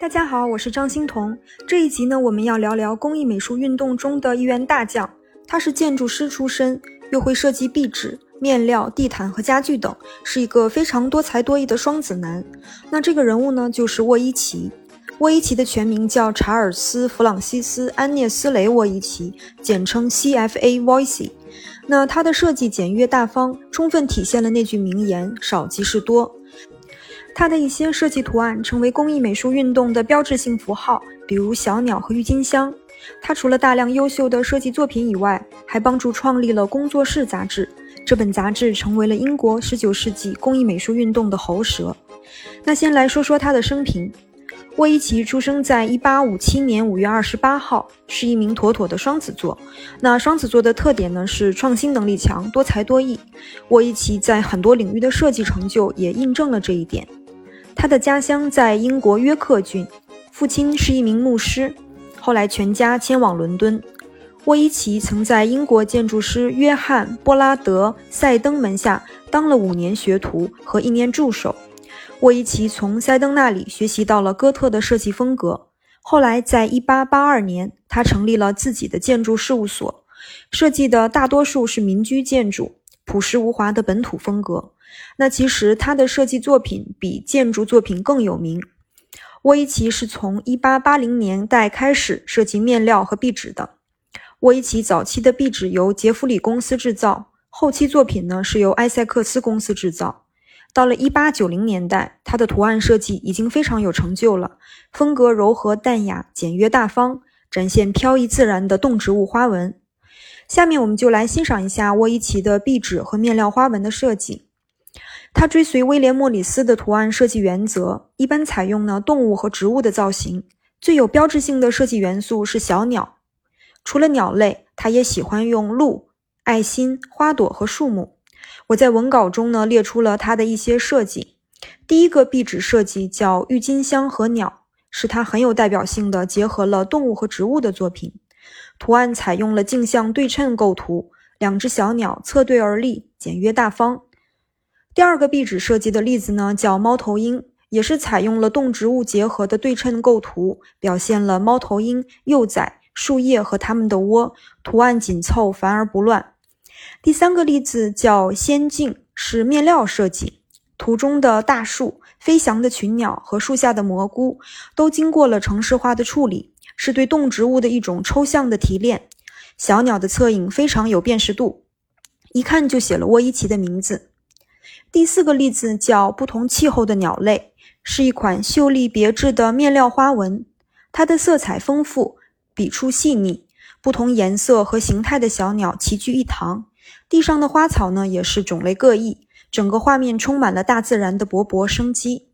大家好，我是张欣彤。这一集呢，我们要聊聊工艺美术运动中的一员大将。他是建筑师出身，又会设计壁纸、面料、地毯和家具等，是一个非常多才多艺的双子男。那这个人物呢，就是沃伊奇。沃伊奇的全名叫查尔斯·弗朗西斯·安涅斯雷·沃伊奇，简称 CFA Voicy 那他的设计简约大方，充分体现了那句名言：少即是多。他的一些设计图案成为工艺美术运动的标志性符号，比如小鸟和郁金香。他除了大量优秀的设计作品以外，还帮助创立了《工作室》杂志。这本杂志成为了英国19世纪工艺美术运动的喉舌。那先来说说他的生平。沃伊奇出生在1857年5月28号，是一名妥妥的双子座。那双子座的特点呢是创新能力强，多才多艺。沃伊奇在很多领域的设计成就也印证了这一点。他的家乡在英国约克郡，父亲是一名牧师，后来全家迁往伦敦。沃伊奇曾在英国建筑师约翰·波拉德·塞登门下当了五年学徒和一年助手。沃伊奇从塞登那里学习到了哥特的设计风格。后来，在1882年，他成立了自己的建筑事务所，设计的大多数是民居建筑，朴实无华的本土风格。那其实他的设计作品比建筑作品更有名。沃伊奇是从1880年代开始设计面料和壁纸的。沃伊奇早期的壁纸由杰弗里公司制造，后期作品呢是由埃塞克斯公司制造。到了1890年代，他的图案设计已经非常有成就了，风格柔和淡雅、简约大方，展现飘逸自然的动植物花纹。下面我们就来欣赏一下沃伊奇的壁纸和面料花纹的设计。他追随威廉·莫里斯的图案设计原则，一般采用呢动物和植物的造型。最有标志性的设计元素是小鸟。除了鸟类，他也喜欢用鹿、爱心、花朵和树木。我在文稿中呢列出了他的一些设计。第一个壁纸设计叫郁金香和鸟，是他很有代表性的结合了动物和植物的作品。图案采用了镜像对称构图，两只小鸟侧对而立，简约大方。第二个壁纸设计的例子呢，叫猫头鹰，也是采用了动植物结合的对称构图，表现了猫头鹰、幼崽、树叶和它们的窝，图案紧凑，繁而不乱。第三个例子叫仙境，是面料设计，图中的大树、飞翔的群鸟和树下的蘑菇都经过了城市化的处理，是对动植物的一种抽象的提炼。小鸟的侧影非常有辨识度，一看就写了沃伊奇的名字。第四个例子叫不同气候的鸟类，是一款秀丽别致的面料花纹。它的色彩丰富，笔触细腻，不同颜色和形态的小鸟齐聚一堂。地上的花草呢，也是种类各异，整个画面充满了大自然的勃勃生机。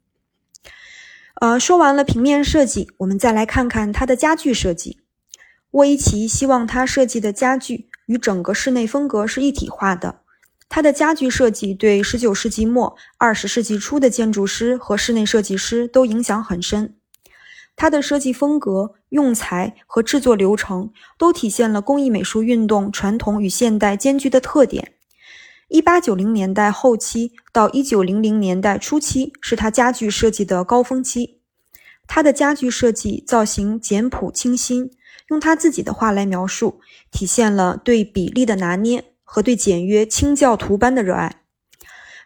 呃，说完了平面设计，我们再来看看它的家具设计。沃伊奇希望他设计的家具与整个室内风格是一体化的。他的家具设计对19世纪末、20世纪初的建筑师和室内设计师都影响很深。他的设计风格、用材和制作流程都体现了工艺美术运动传统与现代兼具的特点。1890年代后期到1900年代初期是他家具设计的高峰期。他的家具设计造型简朴清新，用他自己的话来描述，体现了对比例的拿捏。和对简约清教徒般的热爱，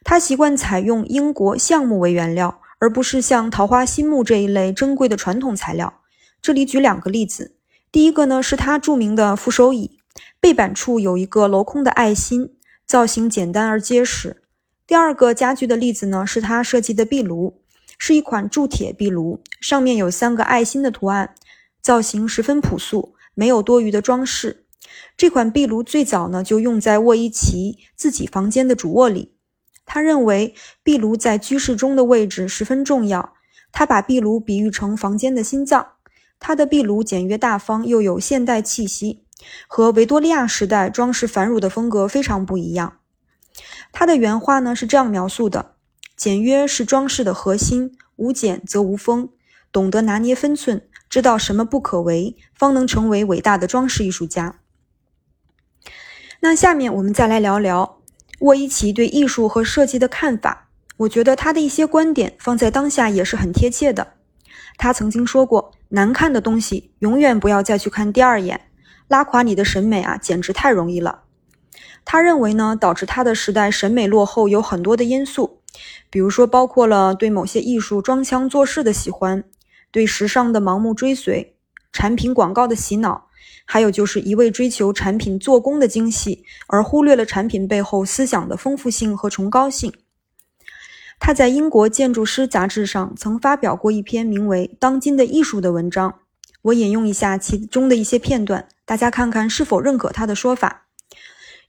他习惯采用英国橡木为原料，而不是像桃花心木这一类珍贵的传统材料。这里举两个例子，第一个呢是他著名的扶手椅，背板处有一个镂空的爱心，造型简单而结实。第二个家具的例子呢是他设计的壁炉，是一款铸铁壁炉，上面有三个爱心的图案，造型十分朴素，没有多余的装饰。这款壁炉最早呢就用在沃伊奇自己房间的主卧里。他认为壁炉在居室中的位置十分重要。他把壁炉比喻成房间的心脏。他的壁炉简约大方，又有现代气息，和维多利亚时代装饰繁缛的风格非常不一样。他的原话呢是这样描述的：简约是装饰的核心，无简则无风。懂得拿捏分寸，知道什么不可为，方能成为伟大的装饰艺术家。那下面我们再来聊聊沃伊奇对艺术和设计的看法。我觉得他的一些观点放在当下也是很贴切的。他曾经说过：“难看的东西永远不要再去看第二眼，拉垮你的审美啊，简直太容易了。”他认为呢，导致他的时代审美落后有很多的因素，比如说包括了对某些艺术装腔作势的喜欢，对时尚的盲目追随，产品广告的洗脑，还有就是一味追求产品做工的精细，而忽略了产品背后思想的丰富性和崇高性。他在英国建筑师杂志上曾发表过一篇名为《当今的艺术》的文章，我引用一下其中的一些片段，大家看看是否认可他的说法。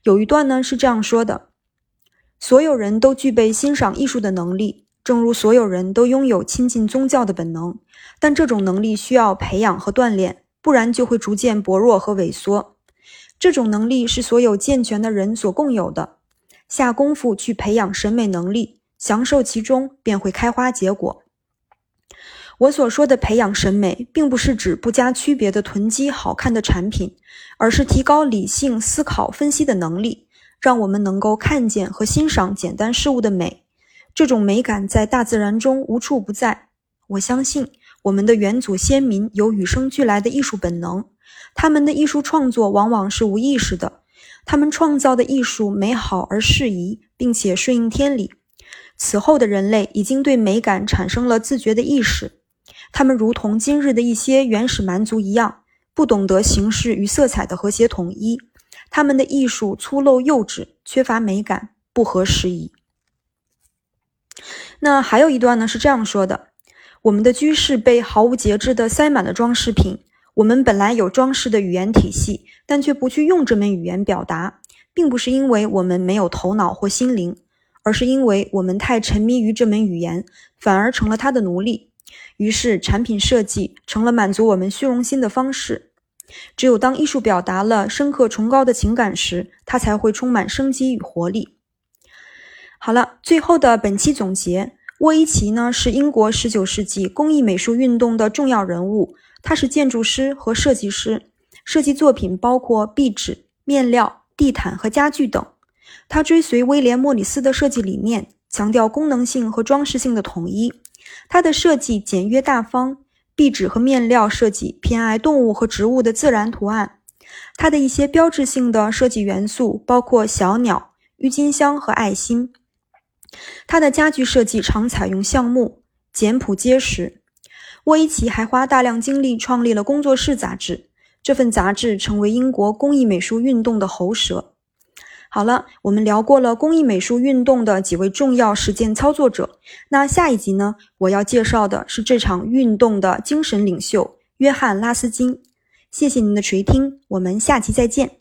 有一段呢是这样说的：所有人都具备欣赏艺术的能力，正如所有人都拥有亲近宗教的本能。但这种能力需要培养和锻炼，不然就会逐渐薄弱和萎缩。这种能力是所有健全的人所共有的。下功夫去培养审美能力，享受其中，便会开花结果。我所说的培养审美，并不是指不加区别的囤积好看的产品，而是提高理性思考、分析的能力，让我们能够看见和欣赏简单事物的美。这种美感在大自然中无处不在。我相信我们的远祖先民有与生俱来的艺术本能，他们的艺术创作往往是无意识的，他们创造的艺术美好而适宜，并且顺应天理。此后的人类已经对美感产生了自觉的意识。他们如同今日的一些原始蛮族一样，不懂得形式与色彩的和谐统一。他们的艺术粗陋幼稚，缺乏美感，不合时宜。那还有一段呢，是这样说的：我们的居室被毫无节制地塞满了装饰品。我们本来有装饰的语言体系，但却不去用这门语言表达，并不是因为我们没有头脑或心灵，而是因为我们太沉迷于这门语言，反而成了他的奴隶。于是，产品设计成了满足我们虚荣心的方式。只有当艺术表达了深刻崇高的情感时，它才会充满生机与活力。好了，最后的本期总结：沃伊奇呢是英国19世纪工艺美术运动的重要人物，他是建筑师和设计师，设计作品包括壁纸、面料、地毯和家具等。他追随威廉·莫里斯的设计理念，强调功能性和装饰性的统一。它的设计简约大方，壁纸和面料设计偏爱动物和植物的自然图案。它的一些标志性的设计元素包括小鸟、郁金香和爱心。它的家具设计常采用橡木，简朴结实。沃伊奇还花大量精力创立了工作室杂志，这份杂志成为英国工艺美术运动的喉舌。好了，我们聊过了工艺美术运动的几位重要实践操作者。那下一集呢？我要介绍的是这场运动的精神领袖约翰拉斯金。谢谢您的垂听，我们下期再见。